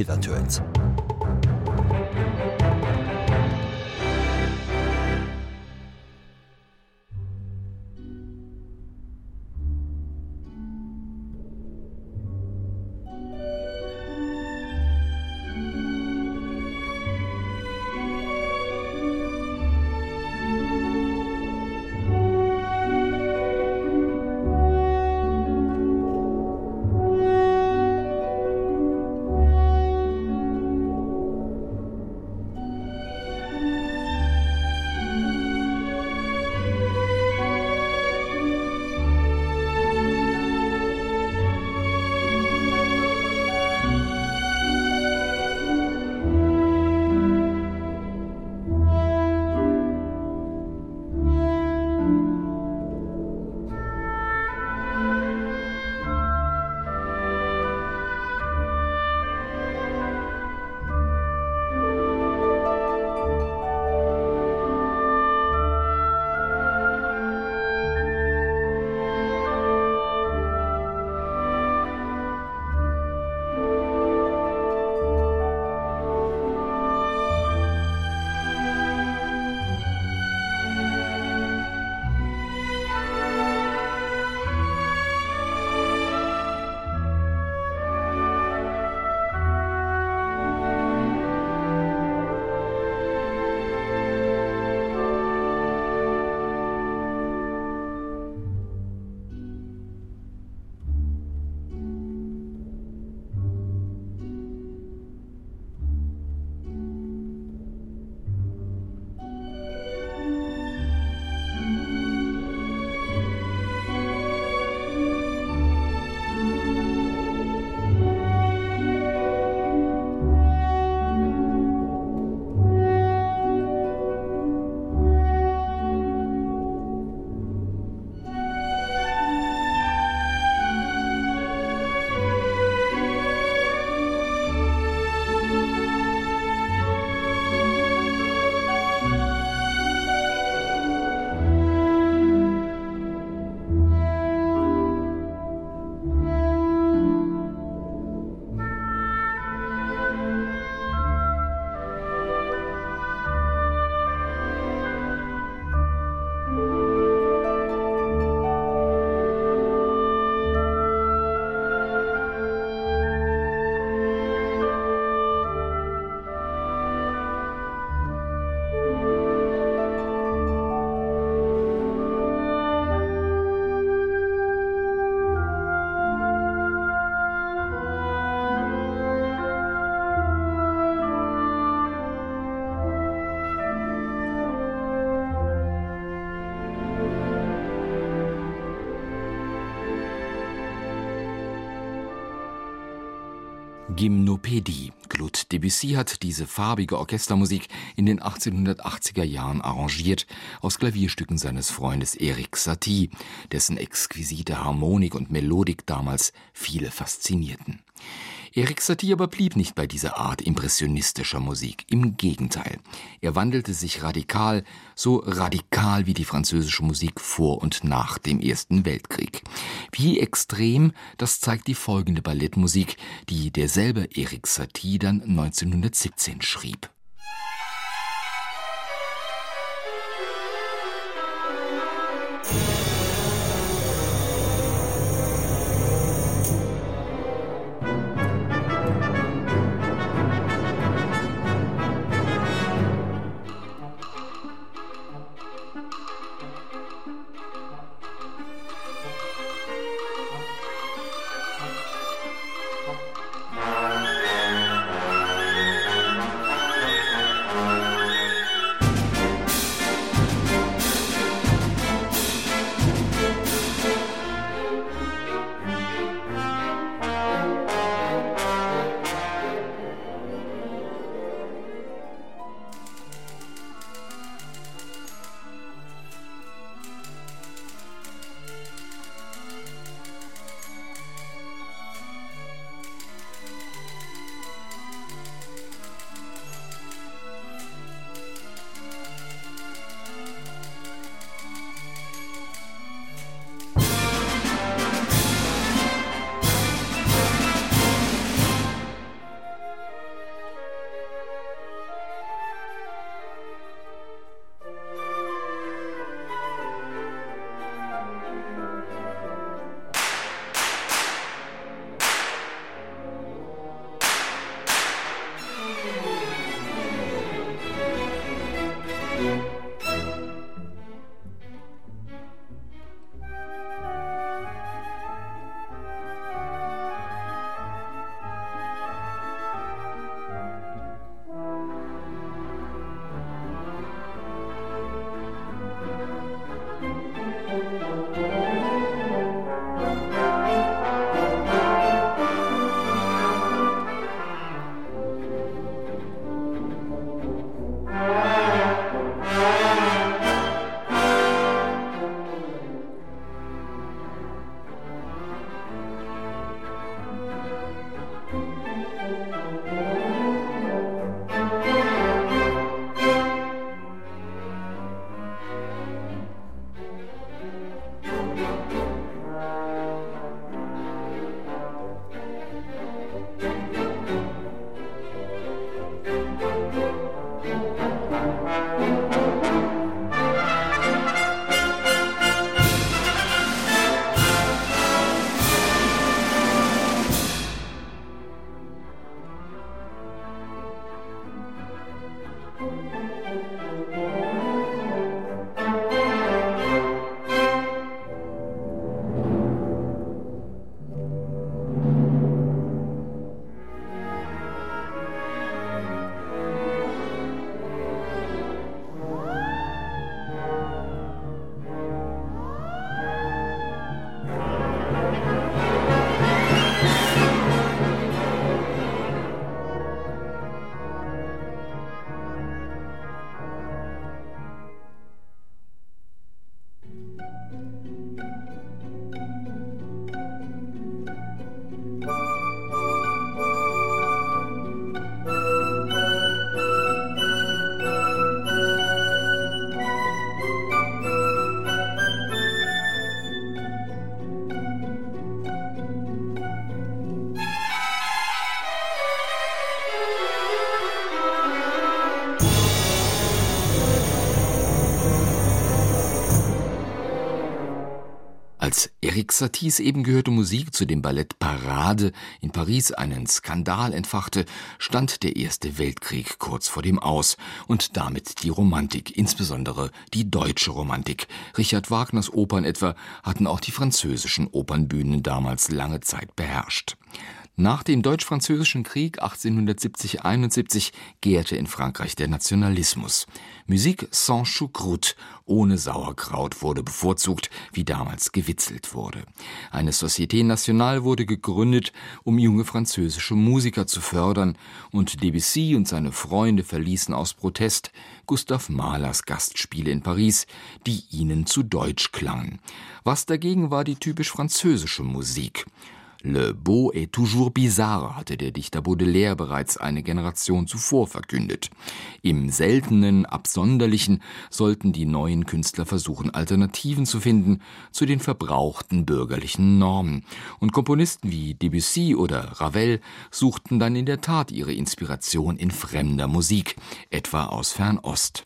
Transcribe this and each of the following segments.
Peter Gymnopädie. Claude Debussy hat diese farbige Orchestermusik in den 1880er Jahren arrangiert aus Klavierstücken seines Freundes Erik Satie, dessen exquisite Harmonik und Melodik damals viele faszinierten. Erik Satie aber blieb nicht bei dieser Art impressionistischer Musik. Im Gegenteil. Er wandelte sich radikal, so radikal wie die französische Musik vor und nach dem Ersten Weltkrieg. Wie extrem, das zeigt die folgende Ballettmusik, die derselbe Erik Satie dann 1917 schrieb. Erik Saties eben gehörte Musik zu dem Ballett Parade in Paris einen Skandal entfachte, stand der Erste Weltkrieg kurz vor dem Aus und damit die Romantik, insbesondere die deutsche Romantik. Richard Wagners Opern etwa hatten auch die französischen Opernbühnen damals lange Zeit beherrscht. Nach dem Deutsch-Französischen Krieg 1870-71 gärte in Frankreich der Nationalismus. Musik sans choucroute, ohne Sauerkraut, wurde bevorzugt, wie damals gewitzelt wurde. Eine Société Nationale wurde gegründet, um junge französische Musiker zu fördern, und Debussy und seine Freunde verließen aus Protest Gustav Mahlers Gastspiele in Paris, die ihnen zu deutsch klangen. Was dagegen war die typisch französische Musik. Le beau est toujours bizarre hatte der Dichter Baudelaire bereits eine Generation zuvor verkündet. Im Seltenen, Absonderlichen sollten die neuen Künstler versuchen, Alternativen zu finden zu den verbrauchten bürgerlichen Normen. Und Komponisten wie Debussy oder Ravel suchten dann in der Tat ihre Inspiration in fremder Musik, etwa aus Fernost.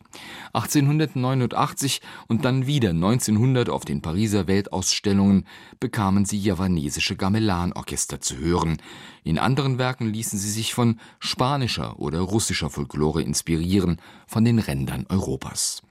1889 und dann wieder 1900 auf den Pariser Weltausstellungen bekamen sie javanesische Gamelan-Orchester zu hören. In anderen Werken ließen sie sich von spanischer oder russischer Folklore inspirieren, von den Rändern Europas.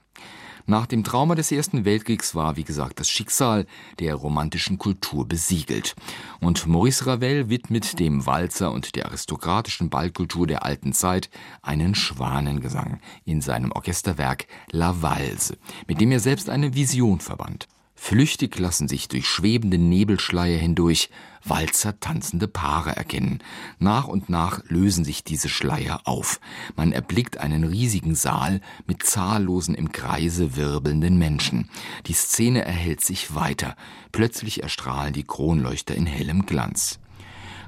Nach dem Trauma des Ersten Weltkriegs war, wie gesagt, das Schicksal der romantischen Kultur besiegelt. Und Maurice Ravel widmet dem Walzer und der aristokratischen Ballkultur der alten Zeit einen Schwanengesang in seinem Orchesterwerk La Valse, mit dem er selbst eine Vision verband. Flüchtig lassen sich durch schwebende Nebelschleier hindurch Walzer tanzende Paare erkennen. Nach und nach lösen sich diese Schleier auf. Man erblickt einen riesigen Saal mit zahllosen im Kreise wirbelnden Menschen. Die Szene erhält sich weiter. Plötzlich erstrahlen die Kronleuchter in hellem Glanz.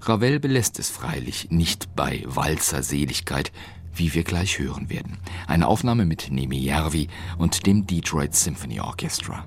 Ravel belässt es freilich nicht bei Walzerseligkeit, wie wir gleich hören werden. Eine Aufnahme mit Nemi Järvi und dem Detroit Symphony Orchestra.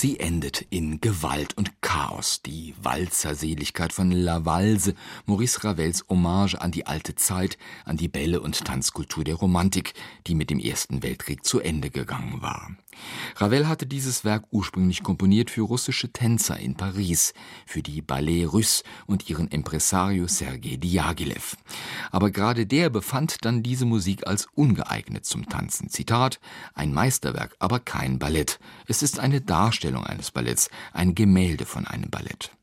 Sie endet in Gewalt Walzerseligkeit von La Valse, Maurice Ravels Hommage an die alte Zeit, an die Bälle und Tanzkultur der Romantik, die mit dem Ersten Weltkrieg zu Ende gegangen war. Ravel hatte dieses Werk ursprünglich komponiert für russische Tänzer in Paris, für die Ballet Russe und ihren Impresario Sergei Diaghilev. Aber gerade der befand dann diese Musik als ungeeignet zum Tanzen. Zitat: Ein Meisterwerk, aber kein Ballett. Es ist eine Darstellung eines Balletts, ein Gemälde von einem Ballett.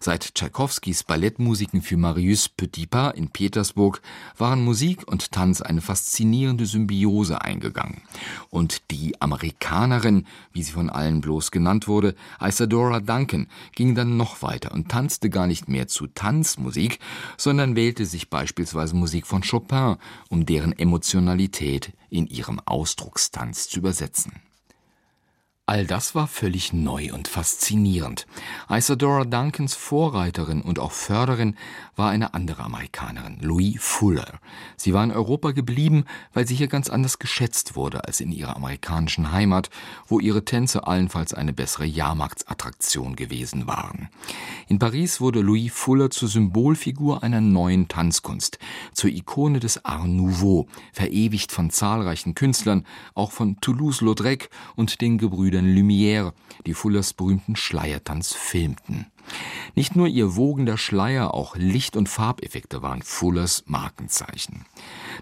Seit Tschaikowskis Ballettmusiken für Marius Petipa in Petersburg waren Musik und Tanz eine faszinierende Symbiose eingegangen. Und die Amerikanerin, wie sie von allen bloß genannt wurde, Isadora Duncan, ging dann noch weiter und tanzte gar nicht mehr zu Tanzmusik, sondern wählte sich beispielsweise Musik von Chopin, um deren Emotionalität in ihrem Ausdruckstanz zu übersetzen. All das war völlig neu und faszinierend. Isadora Duncans Vorreiterin und auch Förderin war eine andere Amerikanerin, Louis Fuller. Sie war in Europa geblieben, weil sie hier ganz anders geschätzt wurde als in ihrer amerikanischen Heimat, wo ihre Tänze allenfalls eine bessere Jahrmarktsattraktion gewesen waren. In Paris wurde Louis Fuller zur Symbolfigur einer neuen Tanzkunst, zur Ikone des Art Nouveau, verewigt von zahlreichen Künstlern, auch von Toulouse-Lautrec und den Gebrüdern Brüdern Lumière, die Fullers berühmten Schleiertanz filmten. Nicht nur ihr wogender Schleier, auch Licht- und Farbeffekte waren Fullers Markenzeichen.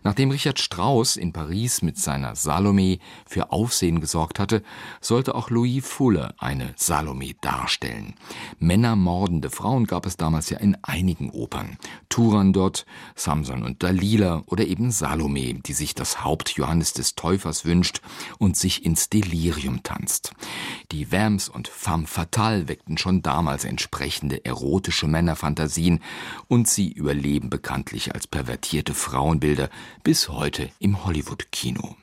Nachdem Richard Strauss in Paris mit seiner Salome für Aufsehen gesorgt hatte, sollte auch Louis Fuller eine Salome darstellen. Männermordende Frauen gab es damals ja in einigen Opern. Turandot, Samson und Dalila oder eben Salome, die sich das Haupt Johannes des Täufers wünscht und sich ins Delirium tanzt. Die Vamps und Femme fatale weckten schon damals entsprechende erotische Männerfantasien und sie überleben bekanntlich als pervertierte Frauenbilder bis heute im Hollywood-Kino.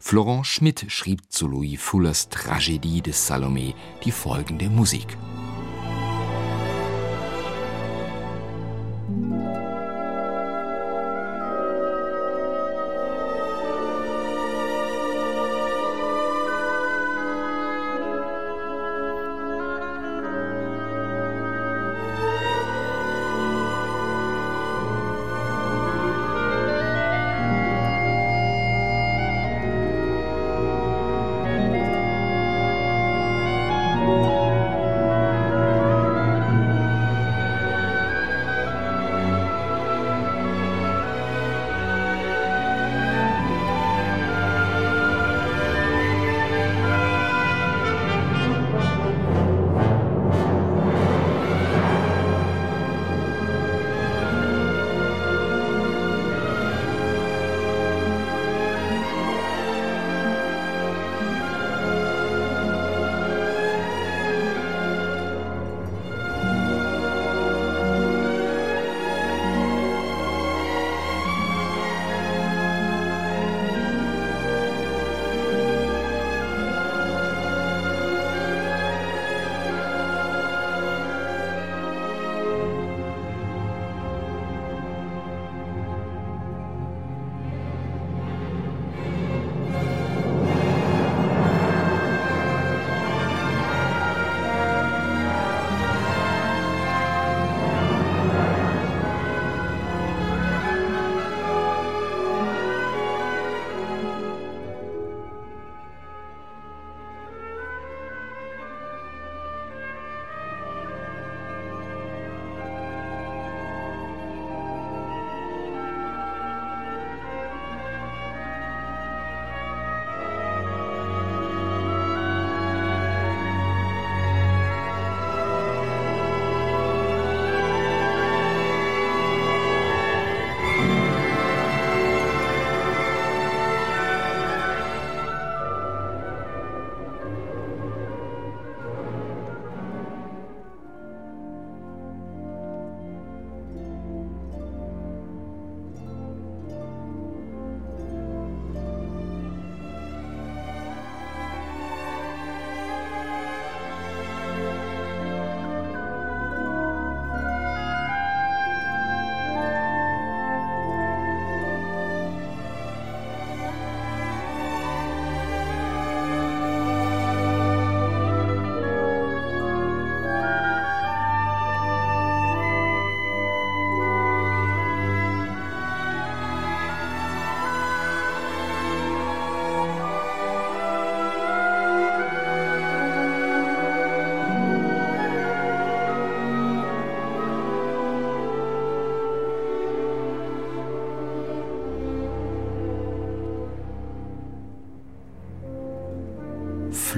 Florent Schmidt schrieb zu Louis Fullers Tragödie des Salome die folgende Musik.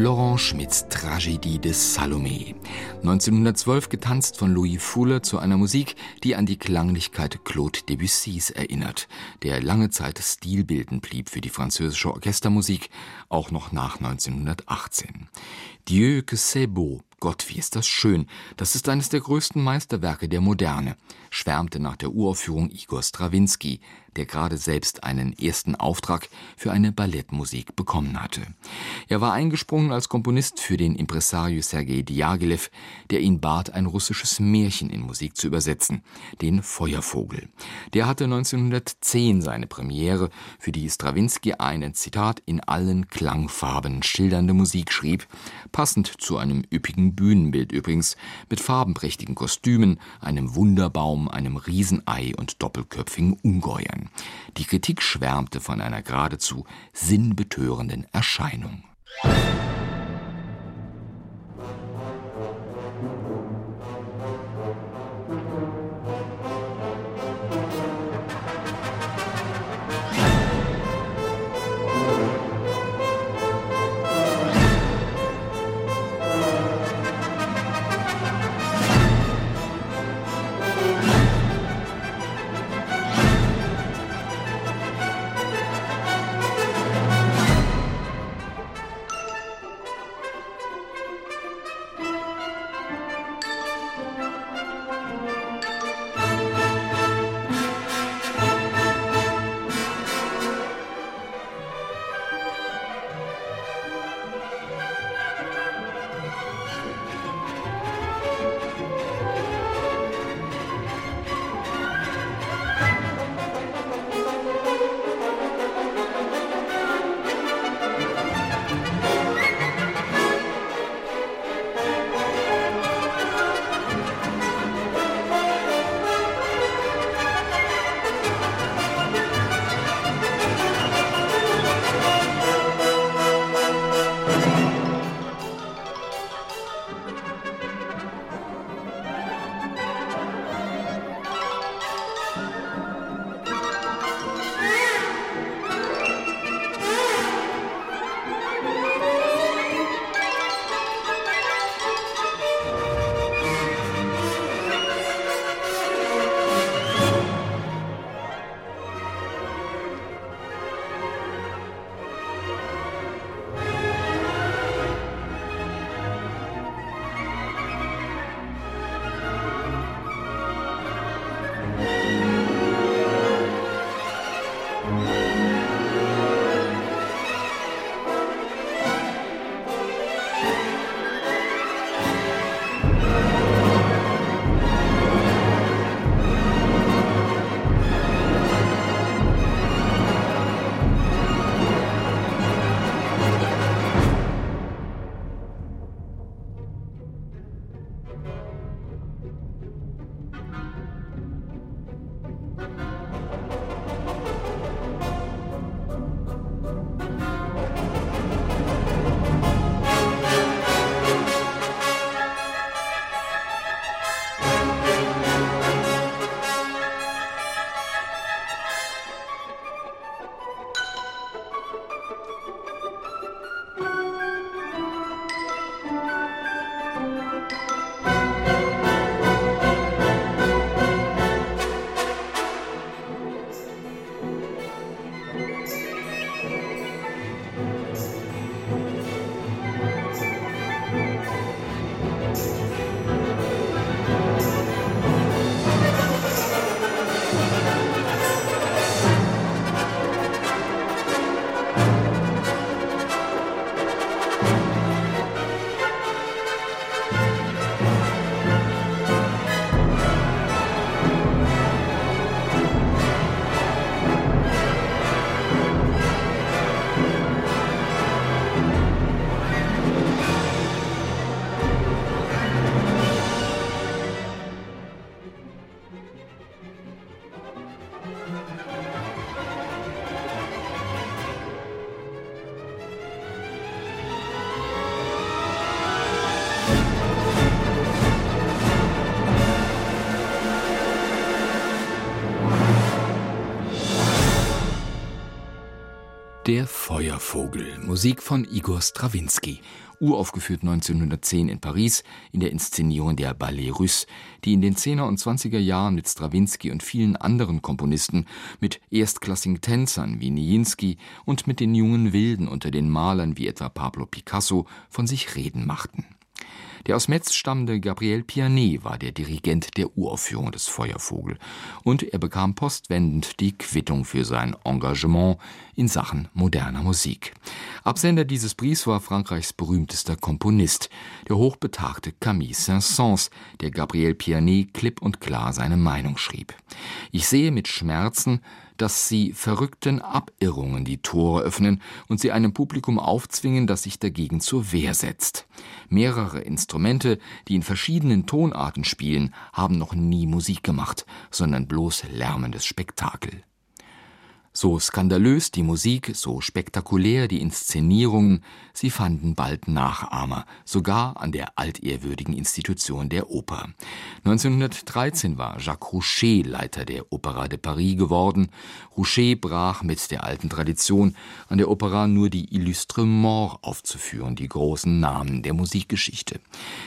Florent Schmidts Tragödie des Salomé. 1912 getanzt von Louis Fuller zu einer Musik, die an die Klanglichkeit Claude Debussys erinnert, der lange Zeit stilbildend blieb für die französische Orchestermusik, auch noch nach 1918. Dieu que c'est beau Gott, wie ist das schön. Das ist eines der größten Meisterwerke der Moderne, schwärmte nach der Uraufführung Igor Strawinski, der gerade selbst einen ersten Auftrag für eine Ballettmusik bekommen hatte. Er war eingesprungen als Komponist für den Impresario Sergei Diaghilev, der ihn bat, ein russisches Märchen in Musik zu übersetzen, den Feuervogel. Der hatte 1910 seine Premiere, für die Strawinski einen Zitat in allen Klangfarben schildernde Musik schrieb, passend zu einem üppigen Bühnenbild übrigens, mit farbenprächtigen Kostümen, einem Wunderbaum, einem Riesenei und doppelköpfigen Ungeheuern. Die Kritik schwärmte von einer geradezu sinnbetörenden Erscheinung. Der Feuervogel, Musik von Igor Strawinski, uraufgeführt 1910 in Paris in der Inszenierung der Ballet Russe, die in den 10er und 20er Jahren mit Strawinski und vielen anderen Komponisten, mit erstklassigen Tänzern wie Nijinsky und mit den jungen Wilden unter den Malern wie etwa Pablo Picasso von sich reden machten. Der aus Metz stammende Gabriel Pianet war der Dirigent der Uraufführung des Feuervogel und er bekam postwendend die Quittung für sein Engagement in Sachen moderner Musik. Absender dieses Briefs war Frankreichs berühmtester Komponist, der hochbetagte Camille Saint-Saëns, der Gabriel Pianet klipp und klar seine Meinung schrieb. Ich sehe mit Schmerzen, dass sie verrückten Abirrungen die Tore öffnen und sie einem Publikum aufzwingen, das sich dagegen zur Wehr setzt. Mehrere Instrumente, die in verschiedenen Tonarten spielen, haben noch nie Musik gemacht, sondern bloß lärmendes Spektakel. So skandalös die Musik, so spektakulär die Inszenierungen, sie fanden bald Nachahmer, sogar an der altehrwürdigen Institution der Oper. 1913 war Jacques Rouchet Leiter der Opera de Paris geworden. Rouchet brach mit der alten Tradition, an der Opera nur die Illustre Mort aufzuführen, die großen Namen der Musikgeschichte.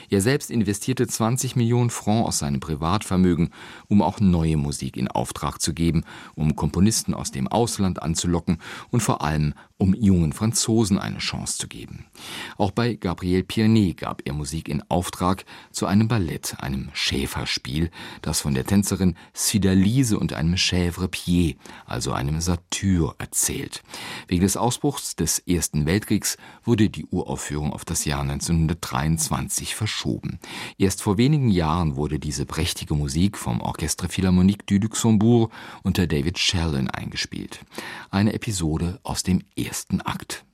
Er selbst investierte 20 Millionen Francs aus seinem Privatvermögen, um auch neue Musik in Auftrag zu geben, um Komponisten aus dem Ausland anzulocken und vor allem um jungen Franzosen eine Chance zu geben. Auch bei Gabriel Pianet gab er Musik in Auftrag zu einem Ballett, einem Schäferspiel, das von der Tänzerin Cydalise und einem Chèvre Pied, also einem Satyr, erzählt. Wegen des Ausbruchs des Ersten Weltkriegs wurde die Uraufführung auf das Jahr 1923 verschoben. Erst vor wenigen Jahren wurde diese prächtige Musik vom Orchestre Philharmonique du Luxembourg unter David Shellin eingespielt. Eine Episode aus dem ersten Akt.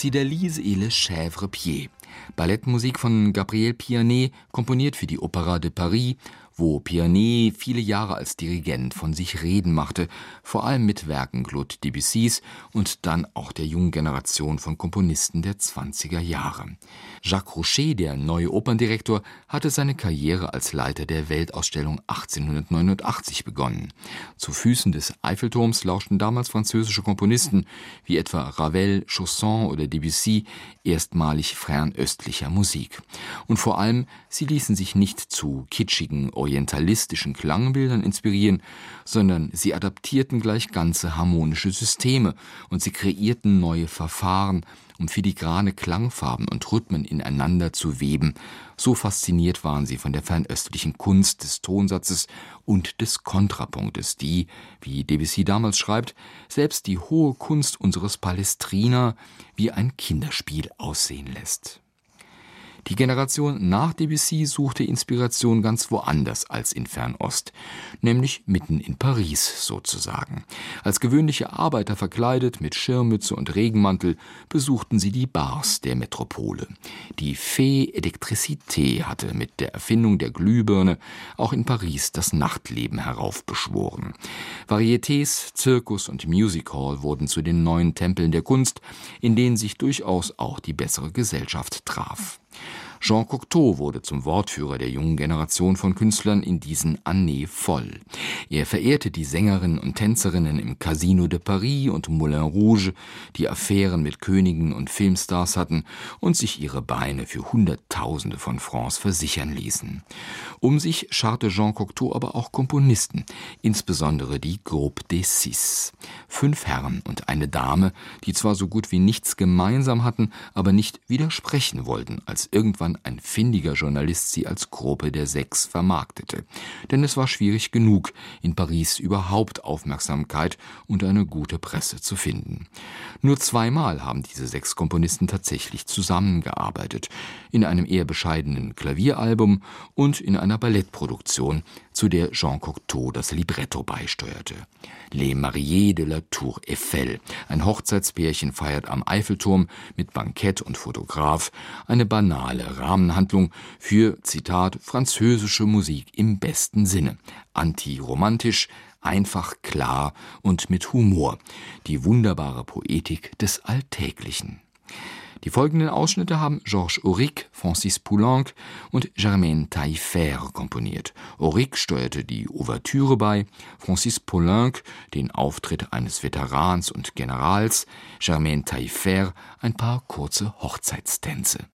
Cydalise et le Chèvre Pied. Ballettmusik von Gabriel Pianet, komponiert für die Opera de Paris, wo Pianet viele Jahre als Dirigent von sich reden machte, vor allem mit Werken Claude Debussys und dann auch der jungen Generation von Komponisten der 20er Jahre. Jacques Rouchet, der neue Operndirektor, hatte seine Karriere als Leiter der Weltausstellung 1889 begonnen. Zu Füßen des Eiffelturms lauschten damals französische Komponisten wie etwa Ravel, Chausson oder Debussy erstmalig fernöstlicher Musik. Und vor allem, sie ließen sich nicht zu kitschigen orientalistischen Klangbildern inspirieren, sondern sie adaptierten gleich ganze harmonische Systeme und sie kreierten neue Verfahren, um filigrane Klangfarben und Rhythmen ineinander zu weben. So fasziniert waren sie von der fernöstlichen Kunst des Tonsatzes und des Kontrapunktes, die, wie Debussy damals schreibt, selbst die hohe Kunst unseres Palestrina wie ein Kinderspiel aussehen lässt. Die Generation nach Debussy suchte Inspiration ganz woanders als in Fernost, nämlich mitten in Paris sozusagen. Als gewöhnliche Arbeiter verkleidet mit Schirmmütze und Regenmantel besuchten sie die Bars der Metropole. Die Fée Electricité hatte mit der Erfindung der Glühbirne auch in Paris das Nachtleben heraufbeschworen. Varietés, Zirkus und Music Hall wurden zu den neuen Tempeln der Kunst, in denen sich durchaus auch die bessere Gesellschaft traf. Jean Cocteau wurde zum Wortführer der jungen Generation von Künstlern in diesen Années voll. Er verehrte die Sängerinnen und Tänzerinnen im Casino de Paris und Moulin Rouge, die Affären mit Königen und Filmstars hatten und sich ihre Beine für Hunderttausende von Francs versichern ließen. Um sich scharte Jean Cocteau aber auch Komponisten, insbesondere die Groupe des Six. Fünf Herren und eine Dame, die zwar so gut wie nichts gemeinsam hatten, aber nicht widersprechen wollten, als irgendwann irgendwann ein findiger Journalist sie als Gruppe der Sechs vermarktete. Denn es war schwierig genug, in Paris überhaupt Aufmerksamkeit und eine gute Presse zu finden. Nur zweimal haben diese sechs Komponisten tatsächlich zusammengearbeitet. In einem eher bescheidenen Klavieralbum und in einer Ballettproduktion, zu der Jean Cocteau das Libretto beisteuerte. Les Mariés de la Tour Eiffel. Ein Hochzeitspärchen feiert am Eiffelturm mit Bankett und Fotograf eine banale Rahmenhandlung für, Zitat, französische Musik im besten Sinne. Antiromantisch, einfach klar und mit Humor. Die wunderbare Poetik des Alltäglichen. Die folgenden Ausschnitte haben Georges Auric, Francis Poulenc und Germaine Taillefer komponiert. Auric steuerte die Ouvertüre bei, Francis Poulenc den Auftritt eines Veterans und Generals, Germaine Taillefer ein paar kurze Hochzeitstänze.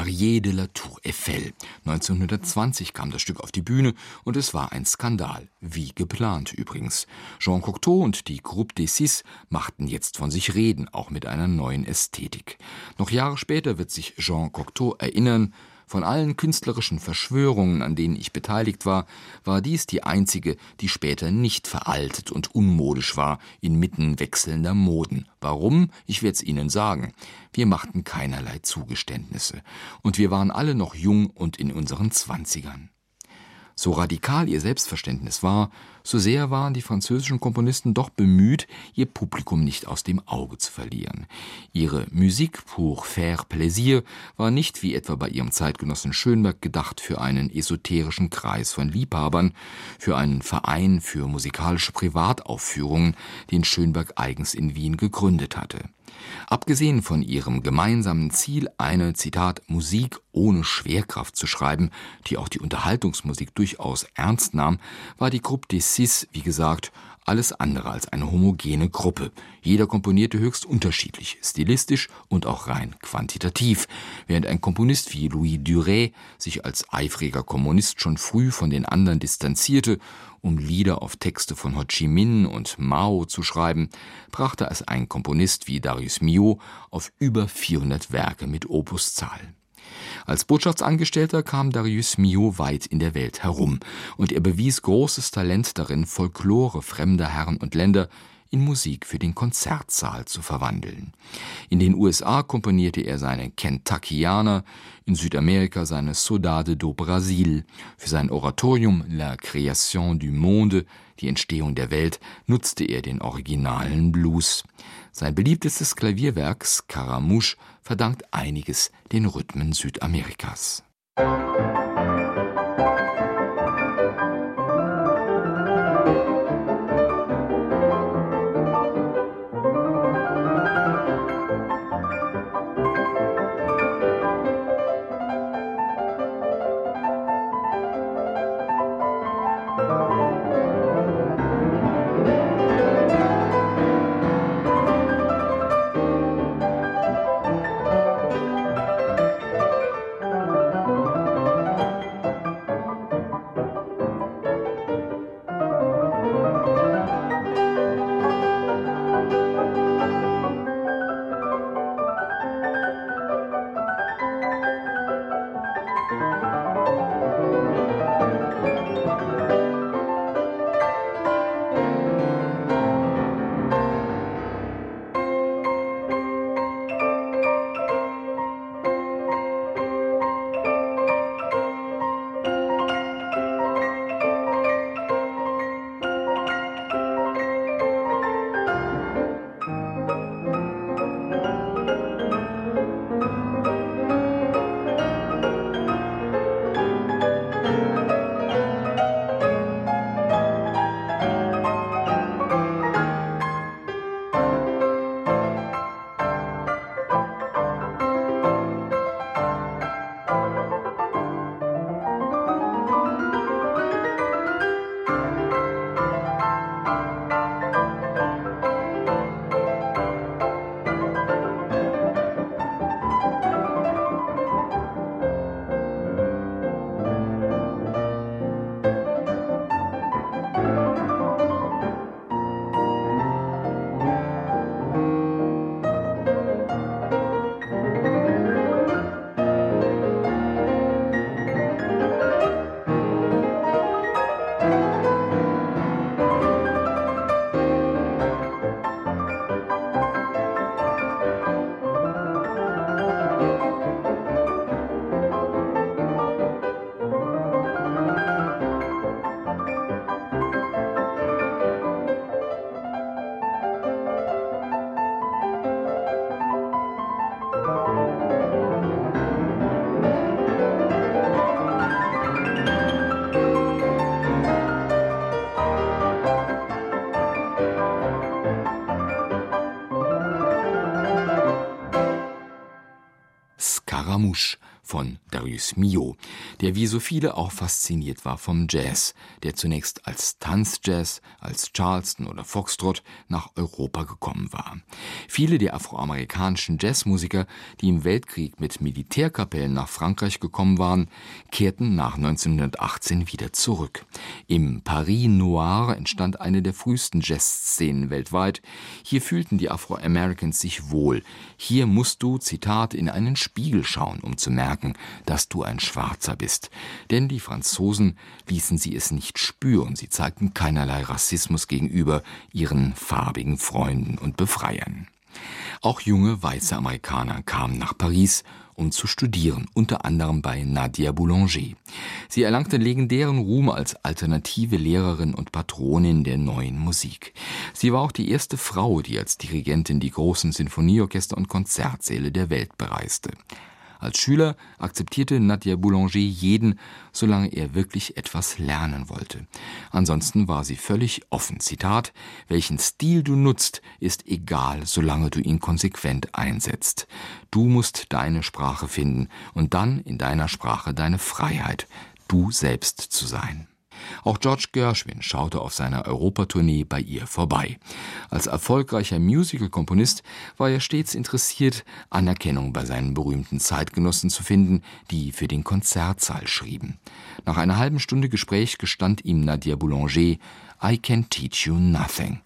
Marie de la Tour Eiffel. 1920 kam das Stück auf die Bühne und es war ein Skandal. Wie geplant übrigens. Jean Cocteau und die Groupe des Six machten jetzt von sich reden, auch mit einer neuen Ästhetik. Noch Jahre später wird sich Jean Cocteau erinnern, von allen künstlerischen Verschwörungen, an denen ich beteiligt war, war dies die einzige, die später nicht veraltet und unmodisch war, inmitten wechselnder Moden. Warum? Ich werde es Ihnen sagen. Wir machten keinerlei Zugeständnisse. Und wir waren alle noch jung und in unseren Zwanzigern. So radikal ihr Selbstverständnis war, so sehr waren die französischen Komponisten doch bemüht, ihr Publikum nicht aus dem Auge zu verlieren. Ihre Musik pour faire plaisir war nicht wie etwa bei ihrem Zeitgenossen Schönberg gedacht für einen esoterischen Kreis von Liebhabern, für einen Verein für musikalische Privataufführungen, den Schönberg eigens in Wien gegründet hatte. Abgesehen von ihrem gemeinsamen Ziel, eine Zitat Musik ohne Schwerkraft zu schreiben, die auch die Unterhaltungsmusik durchaus ernst nahm, war die Gruppe des Cis, wie gesagt, alles andere als eine homogene Gruppe. Jeder komponierte höchst unterschiedlich, stilistisch und auch rein quantitativ, während ein Komponist wie Louis Duret sich als eifriger Kommunist schon früh von den anderen distanzierte, um Lieder auf Texte von Ho Chi Minh und Mao zu schreiben, brachte es ein Komponist wie Darius Mio auf über 400 Werke mit Opuszahl. Als Botschaftsangestellter kam Darius Mio weit in der Welt herum, und er bewies großes Talent darin, Folklore fremder Herren und Länder in Musik für den Konzertsaal zu verwandeln. In den USA komponierte er seine Kentuckianer, in Südamerika seine Saudade do Brasil. Für sein Oratorium La Création du Monde, die Entstehung der Welt, nutzte er den originalen Blues. Sein beliebtestes Klavierwerk Scaramouche verdankt einiges den Rhythmen Südamerikas. von Mio, der wie so viele auch fasziniert war vom Jazz, der zunächst als Tanzjazz, als Charleston oder Foxtrot nach Europa gekommen war. Viele der afroamerikanischen Jazzmusiker, die im Weltkrieg mit Militärkapellen nach Frankreich gekommen waren, kehrten nach 1918 wieder zurück. Im Paris Noir entstand eine der frühesten Jazzszenen weltweit. Hier fühlten die Afro-Americans sich wohl. Hier musst du, Zitat, in einen Spiegel schauen, um zu merken, dass du ein Schwarzer bist. Denn die Franzosen ließen sie es nicht spüren. Sie zeigten keinerlei Rassismus gegenüber ihren farbigen Freunden und Befreiern. Auch junge weiße Amerikaner kamen nach Paris, um zu studieren, unter anderem bei Nadia Boulanger. Sie erlangte legendären Ruhm als alternative Lehrerin und Patronin der neuen Musik. Sie war auch die erste Frau, die als Dirigentin die großen Sinfonieorchester und Konzertsäle der Welt bereiste. Als Schüler akzeptierte Nadia Boulanger jeden, solange er wirklich etwas lernen wollte. Ansonsten war sie völlig offen. Zitat: Welchen Stil du nutzt, ist egal, solange du ihn konsequent einsetzt. Du musst deine Sprache finden und dann in deiner Sprache deine Freiheit, du selbst zu sein. Auch George Gershwin schaute auf seiner Europatournee bei ihr vorbei. Als erfolgreicher Musical-Komponist war er stets interessiert, Anerkennung bei seinen berühmten Zeitgenossen zu finden, die für den Konzertsaal schrieben. Nach einer halben Stunde Gespräch gestand ihm Nadia Boulanger, I can teach you nothing.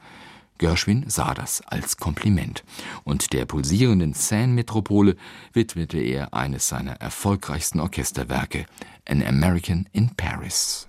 Gershwin sah das als Kompliment und der pulsierenden Seine-Metropole widmete er eines seiner erfolgreichsten Orchesterwerke, An American in Paris.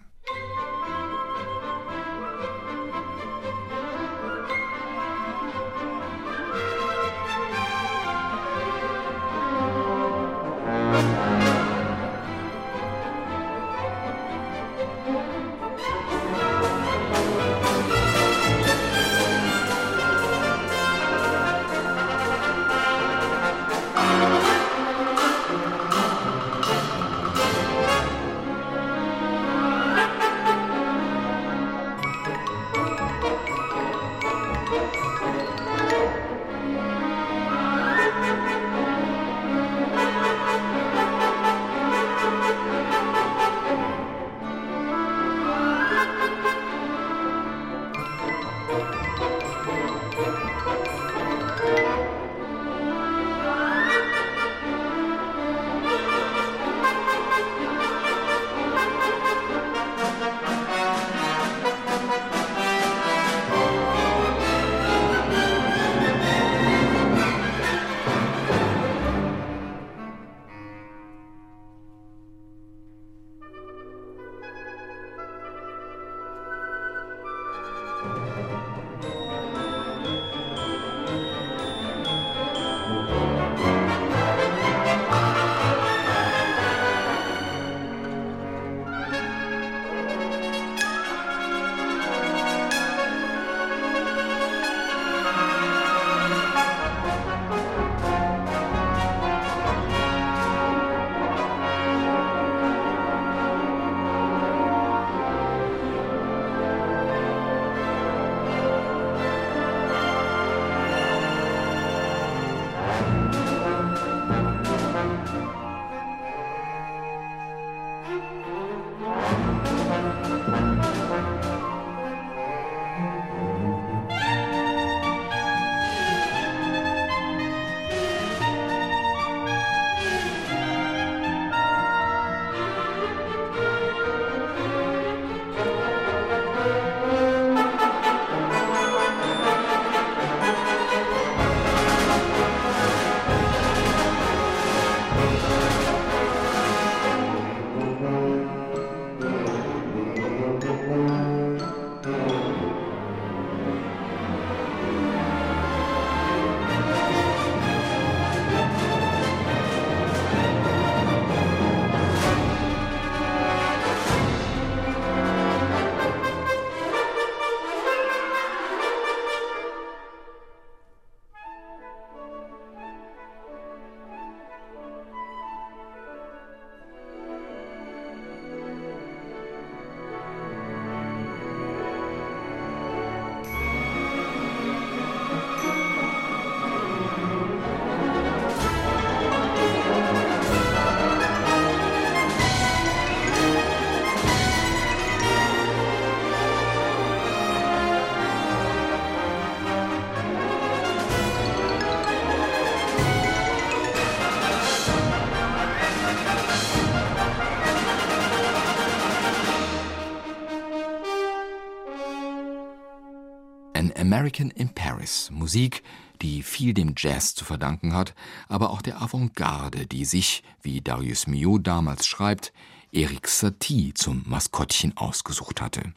American in Paris, Musik, die viel dem Jazz zu verdanken hat, aber auch der Avantgarde, die sich, wie Darius Milhaud damals schreibt, Erik Satie zum Maskottchen ausgesucht hatte.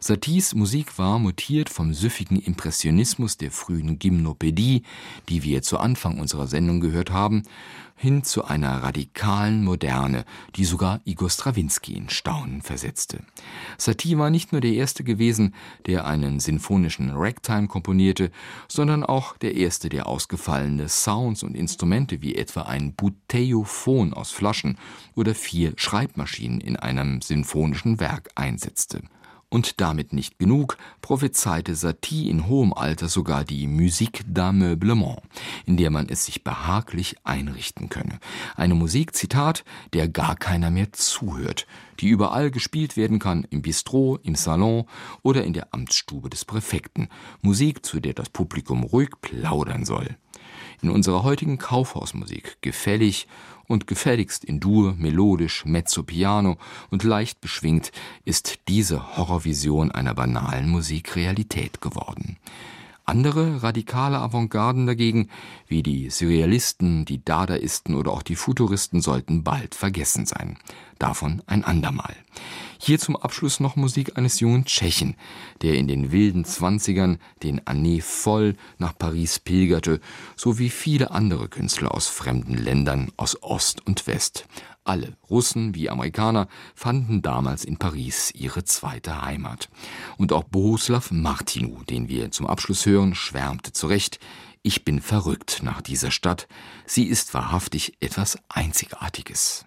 Saties Musik war mutiert vom süffigen Impressionismus der frühen Gymnopädie, die wir zu Anfang unserer Sendung gehört haben, hin zu einer radikalen Moderne, die sogar Igor Strawinski in Staunen versetzte. Satie war nicht nur der erste gewesen, der einen sinfonischen Ragtime komponierte, sondern auch der erste, der ausgefallene Sounds und Instrumente wie etwa ein Buteiophon aus Flaschen oder vier Schreibmaschinen in einem sinfonischen Werk einsetzte. Und damit nicht genug, prophezeite Satie in hohem Alter sogar die Musique d'Ameublement, in der man es sich behaglich einrichten könne. Eine Musik, Zitat, der gar keiner mehr zuhört, die überall gespielt werden kann, im Bistro, im Salon oder in der Amtsstube des Präfekten. Musik, zu der das Publikum ruhig plaudern soll. In unserer heutigen Kaufhausmusik gefällig und gefälligst in Dur, melodisch, mezzo piano und leicht beschwingt, ist diese Horrorvision einer banalen Musik Realität geworden. Andere radikale Avantgarden dagegen, wie die Surrealisten, die Dadaisten oder auch die Futuristen, sollten bald vergessen sein. Davon ein andermal. Hier zum Abschluss noch Musik eines jungen Tschechen, der in den wilden Zwanzigern den Année voll nach Paris pilgerte, so wie viele andere Künstler aus fremden Ländern aus Ost und West. Alle, Russen wie Amerikaner, fanden damals in Paris ihre zweite Heimat. Und auch Bohuslav Martinu, den wir zum Abschluss hören, schwärmte zurecht, ich bin verrückt nach dieser Stadt, sie ist wahrhaftig etwas Einzigartiges.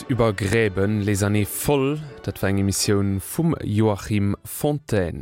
Welt über Gräben lesané voll, dat war eng Emissionioun vum Joachim Fontaine.